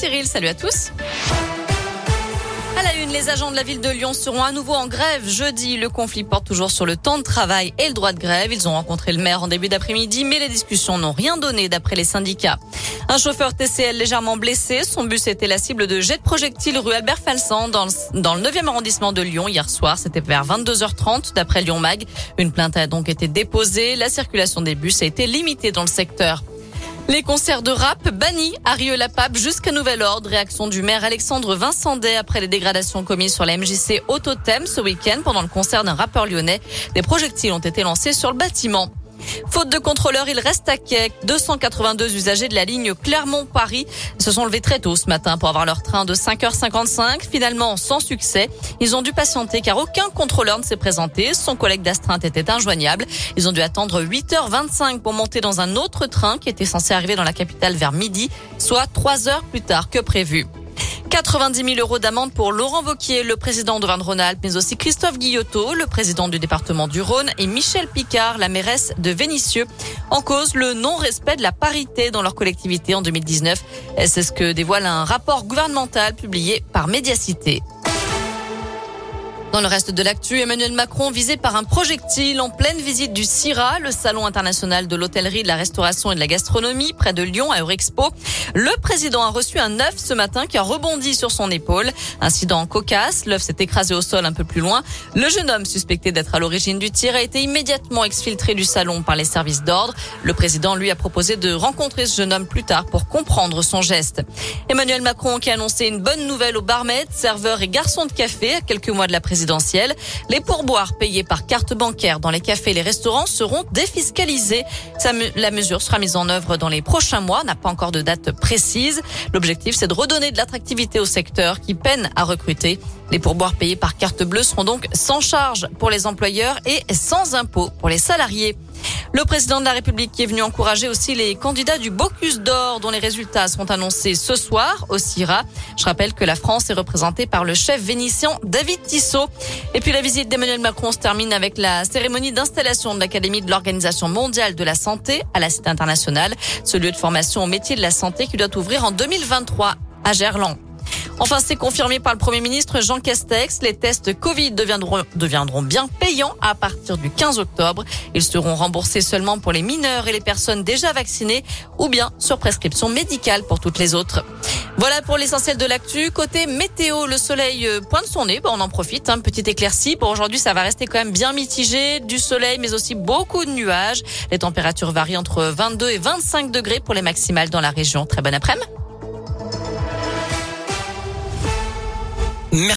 Cyril, salut à tous. À la une, les agents de la ville de Lyon seront à nouveau en grève jeudi. Le conflit porte toujours sur le temps de travail et le droit de grève. Ils ont rencontré le maire en début d'après-midi, mais les discussions n'ont rien donné d'après les syndicats. Un chauffeur TCL légèrement blessé. Son bus était la cible de jets de projectiles rue Albert Falsan dans le, dans le 9e arrondissement de Lyon hier soir. C'était vers 22h30 d'après Lyon Mag. Une plainte a donc été déposée. La circulation des bus a été limitée dans le secteur. Les concerts de rap bannis à Rieux-la-Pape jusqu'à nouvel ordre. Réaction du maire Alexandre Vincendet après les dégradations commises sur la MJC Autothème ce week-end pendant le concert d'un rappeur lyonnais. Des projectiles ont été lancés sur le bâtiment. Faute de contrôleurs, il reste à quai. 282 usagers de la ligne Clermont-Paris se sont levés très tôt ce matin pour avoir leur train de 5h55. Finalement, sans succès, ils ont dû patienter car aucun contrôleur ne s'est présenté. Son collègue d'astreinte était injoignable. Ils ont dû attendre 8h25 pour monter dans un autre train qui était censé arriver dans la capitale vers midi, soit 3 heures plus tard que prévu. 90 000 euros d'amende pour Laurent Vauquier, le président de Rhône-Rhône-Alpes, mais aussi Christophe Guillotot, le président du département du Rhône, et Michel Picard, la mairesse de Vénissieux. En cause, le non-respect de la parité dans leur collectivité en 2019. C'est ce que dévoile un rapport gouvernemental publié par Médiacité. Dans le reste de l'actu, Emmanuel Macron visé par un projectile en pleine visite du CIRA, le salon international de l'hôtellerie, de la restauration et de la gastronomie près de Lyon à Eurexpo. Le président a reçu un œuf ce matin qui a rebondi sur son épaule. Incident cocasse, l'œuf s'est écrasé au sol un peu plus loin. Le jeune homme suspecté d'être à l'origine du tir a été immédiatement exfiltré du salon par les services d'ordre. Le président lui a proposé de rencontrer ce jeune homme plus tard pour comprendre son geste. Emmanuel Macron qui a annoncé une bonne nouvelle aux barmaids, serveurs et garçons de café à quelques mois de la présidence les pourboires payés par carte bancaire dans les cafés et les restaurants seront défiscalisés. La mesure sera mise en œuvre dans les prochains mois, n'a pas encore de date précise. L'objectif, c'est de redonner de l'attractivité au secteur qui peine à recruter. Les pourboires payés par carte bleue seront donc sans charge pour les employeurs et sans impôt pour les salariés. Le président de la République qui est venu encourager aussi les candidats du Bocuse d'Or dont les résultats seront annoncés ce soir au CIRA. Je rappelle que la France est représentée par le chef vénitien David Tissot. Et puis la visite d'Emmanuel Macron se termine avec la cérémonie d'installation de l'Académie de l'Organisation mondiale de la santé à la Cité internationale, ce lieu de formation au métier de la santé qui doit ouvrir en 2023 à Gerland. Enfin, c'est confirmé par le Premier ministre Jean Castex. Les tests Covid deviendront, bien payants à partir du 15 octobre. Ils seront remboursés seulement pour les mineurs et les personnes déjà vaccinées ou bien sur prescription médicale pour toutes les autres. Voilà pour l'essentiel de l'actu. Côté météo, le soleil euh, pointe son nez. On en profite. Hein, petit éclaircie. Pour aujourd'hui, ça va rester quand même bien mitigé. Du soleil, mais aussi beaucoup de nuages. Les températures varient entre 22 et 25 degrés pour les maximales dans la région. Très bon après-midi.